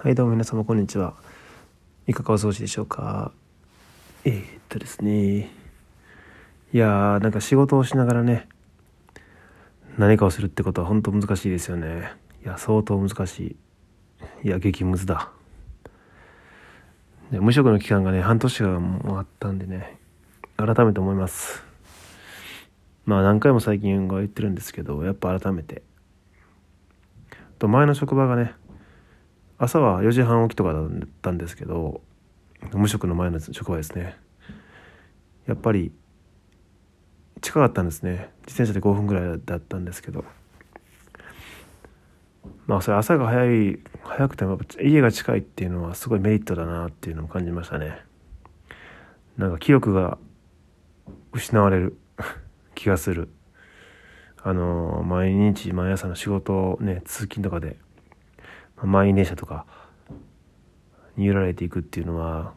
はい、どうも皆様、こんにちは。いかがお過ごしでしょうか？えー、っとですね。いやー、なんか仕事をしながらね、何かをするってことは本当難しいですよね。いや、相当難しい。いや、激ムズだ。で無職の期間がね、半年がもうあったんでね、改めて思います。まあ何回も最近は言ってるんですけど、やっぱ改めて。と前の職場がね、朝は4時半起きとかだったんですけど無職の前の職場ですね。やっぱり近かったんですね。自転車で5分ぐらいだったんですけど。まあそれ朝が早い早くても家が近いっていうのはすごいメリットだなっていうのを感じましたね。なんか記憶が失われる 気がする。あの毎日毎朝の仕事をね通勤とかで満員電車とかに揺られていくっていうのは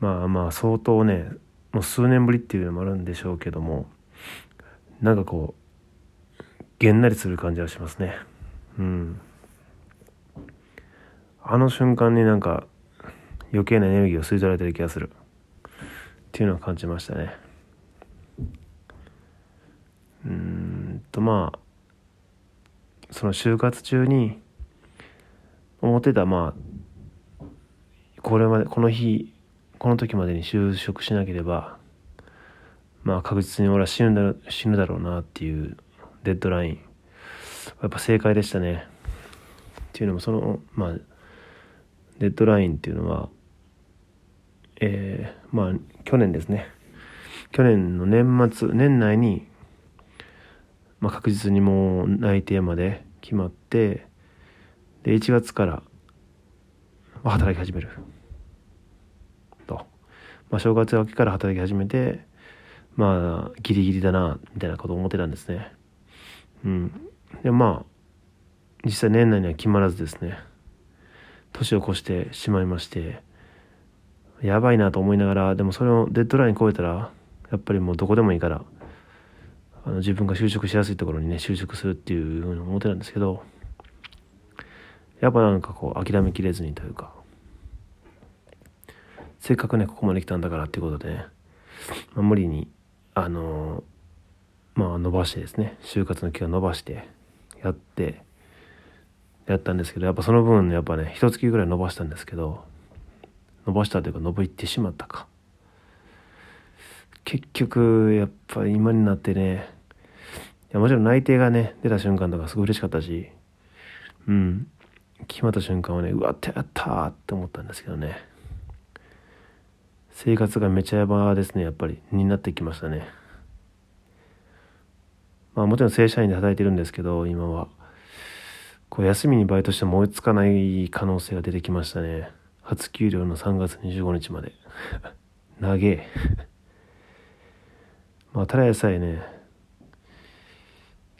まあまあ相当ねもう数年ぶりっていうのもあるんでしょうけどもなんかこうげんなりする感じはしますね。うん。あの瞬間になんか余計なエネルギーを吸い取られてる気がする。っていうのを感じましたね。うんとまあその就活中に思ってたまあこれまでこの日この時までに就職しなければまあ確実に俺は死ぬだろ死ぬだろうなっていうデッドライン。やっぱ正解でしたね。っていうのもそのまあデッドラインっていうのはえー、まあ去年ですね。去年の年末年内にまあ、確実にもう内定まで決まってで1月から働き始める。と、まあ、正月明けから働き始めてまあギリギリだなみたいなことを思ってたんですね。うん。でまあ実際年内には決まらずですね。年を越してしまいましてやばいなと思いながらでもそれをデッドライン超えたらやっぱりもうどこでもいいからあの自分が就職しやすいところにね就職するっていうふうに思ってたんですけどやっぱなんかこう諦めきれずにというかせっかくねここまで来たんだからっていうことでね、まあ、無理にあのまあ伸ばしてですね就活の期間伸ばしてやってやったんですけどやっぱその分やっぱね一月ぐらい伸ばしたんですけど伸ばしたというか伸びてしまったか。結局やっぱ今になってねいやもちろん内定がね出た瞬間とかすごい嬉しかったしうん。決まった瞬間はねうわってやったーって思ったんですけどね。生活がめちゃやばですねやっぱり。になってきましたね。まあもちろん正社員で働いてるんですけど今は。こう休みにバイトしても追いつかない可能性が出てきましたね。初給料の3月25日まで。長え。まあ、ただでさえね、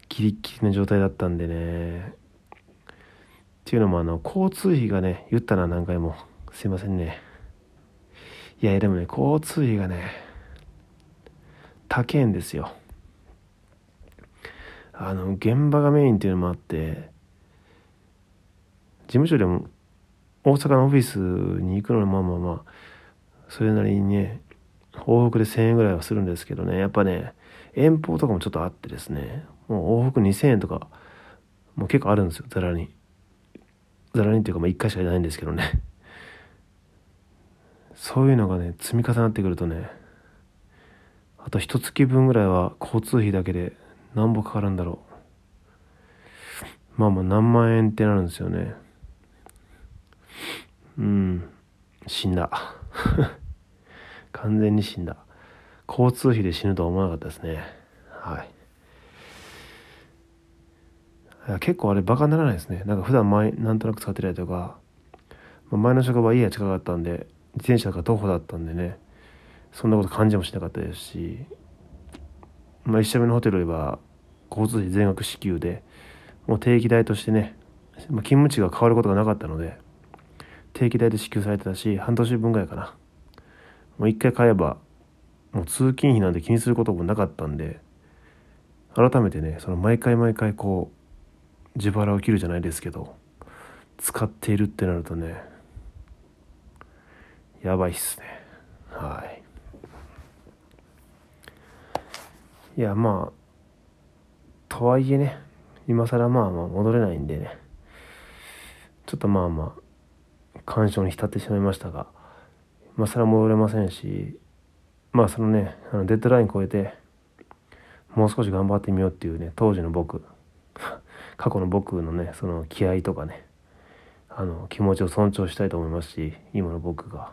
ギリッギリの状態だったんでね、っていうのもあの、交通費がね、言ったな何回も。すいませんね。いや、でもね、交通費がね、高いんですよ。あの、現場がメインっていうのもあって、事務所でも大阪のオフィスに行くのはまあまあまあ、それなりにね、往復で1000円ぐらいはするんですけどね、やっぱね、遠方とかもちょっとあってですね、もう往復2000円とか、もう結構あるんですよ、ざらに。ざらにっていうか、まあ1回しかいないんですけどね。そういうのがね、積み重なってくるとね、あと一月分ぐらいは交通費だけで何ぼかかるんだろう。まあまあ何万円ってなるんですよね。うん、死んだ。完全に死んだ。交通費で死ぬとは思わなかったですね。はい。結構あれバカにならないですね。なんか普段前なんとなく使ってたりとか、まあ、前の職場家が近かったんで自転車が徒歩だったんでね。そんなこと感じもしなかったですし。まあ一社目のホテルは交通費全額支給でもう定期代としてね、まあ、勤務地が変わることがなかったので定期代で支給されてたし半年分ぐらいかな。もう一回買えばもう通勤費なんて気にすることもなかったんで改めてねその毎回毎回こう自腹を切るじゃないですけど使っているってなるとねやばいっすね。はい。いやまあとはいえね今更まあまあ戻れないんでねちょっとまあまあ感傷に浸ってしまいましたが。今更戻れませんしまあそのねあのデッドライン超えてもう少し頑張ってみようっていうね当時の僕 過去の僕のねその気合とかねあの気持ちを尊重したいと思いますし今の僕が。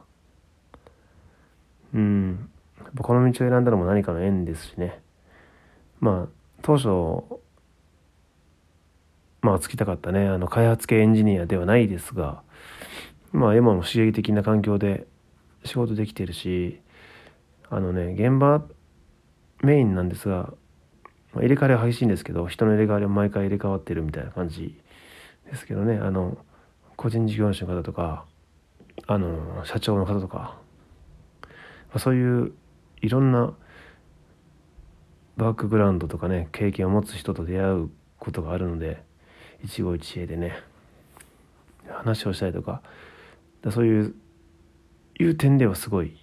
うん。この道を選んだのも何かの縁ですしね。まあ当初まあつきたかったねあの開発系エンジニアではないですがまあ今も刺激的な環境で仕事できてるしあのね現場メインなんですが入れ替わりは激しいんですけど人の入れ替わりは毎回入れ替わってるみたいな感じですけどね。あの個人事業主の方とかあの社長の方とか、まあ、そういういろんなバックグラウンドとかね経験を持つ人と出会うことがあるので一期一会でね話をしたりとかだそういういう点ではすごい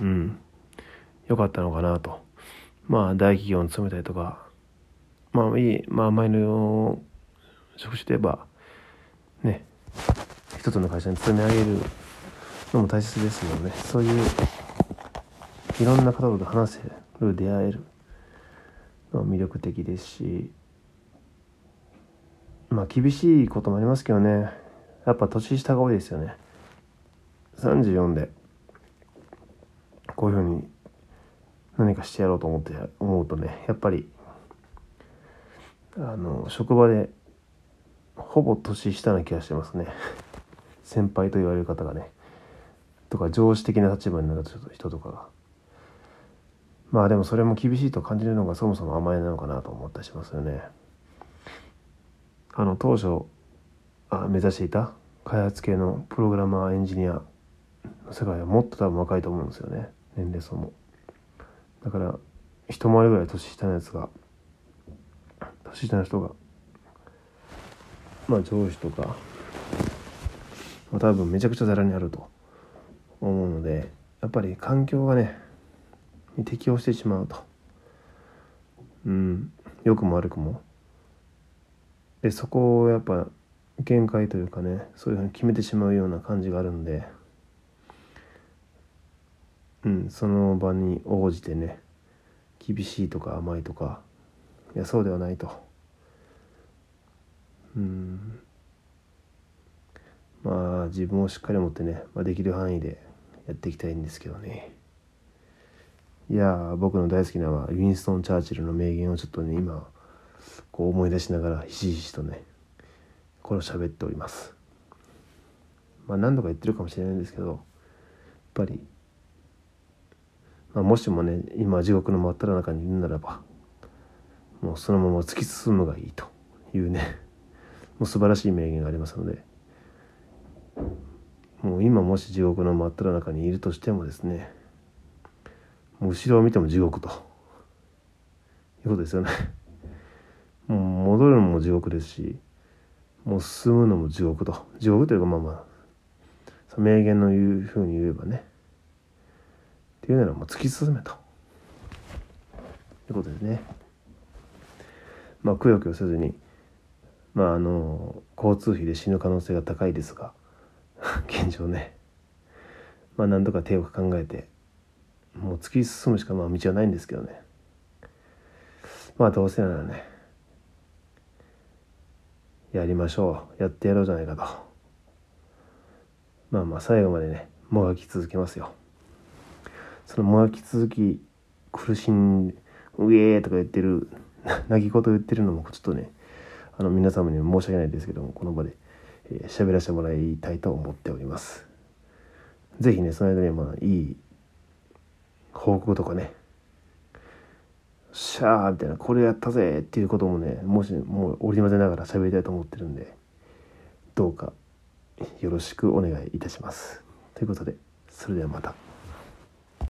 うん良かったのかなと。まあ大企業に勤めたりとかまあいいまあ前の職種で言えばね一つの会社に勤め上げるのも大切ですのでね。そういういろんな方と話せる出会えるの魅力的ですしまあ厳しいこともありますけどね。やっぱ年下が多いですよね。34でこういうふうに何かしてやろうと思って思うとねやっぱりあの職場でほぼ年下な気がしてますね。先輩と言われる方がね。とか上司的な立場になる人とかが。まあでもそれも厳しいと感じるのがそもそも甘えなのかなと思ったりしますよね。あの当初あ目指していた開発系のプログラマーエンジニア世界はもっと多分若いと思うんですよね。年齢層も。だから一回りぐらい年下のやつが年下の人がまあ上司とか、まあ、多分めちゃくちゃざらにあると思うのでやっぱり環境がね適応してしまうと。うん。良くも悪くも。でそこをやっぱ限界というかねそういうふうに決めてしまうような感じがあるんでうんその場に応じてね厳しいとか甘いとかいやそうではないと。うん。まあ自分をしっかり持ってね、まあ、できる範囲でやっていきたいんですけどね。いや僕の大好きなウィンストン・チャーチルの名言をちょっとね今こう思い出しながらひしひしとねこれを喋っております。まあ何度か言ってるかもしれないんですけどやっぱり、まあ、もしもね今地獄の真っ只中にいるならばもうそのまま突き進むがいいというね もう素晴らしい名言がありますのでもう今もし地獄の真っ只中にいるとしてもですねもう後ろを見ても地獄ということですよね。もう戻るのも地獄ですしもう進むのも地獄と地獄というかまあまあ名言の言うふうに言えばねいうならもう突き進めと。いうことでね。まあくよくよせずに。まああの交通費で死ぬ可能性が高いですが。現状ね。まあ何とか手を考えて。もう突き進むしかまあ道はないんですけどね。まあどうせならね。やりましょう。やってやろうじゃないかと。まあまあ最後までねもがき続けますよ。そのもがき続き苦しんうえーとか言ってる 泣き言言ってるのもちょっとねあの皆様には申し訳ないですけどもこの場で喋、えー、らせてもらいたいと思っております是非ねその間にまあいい報告とかねシャーみたいなこれやったぜっていうこともねもしもう織り交ぜながら喋りたいと思ってるんでどうかよろしくお願いいたしますということでそれではまた。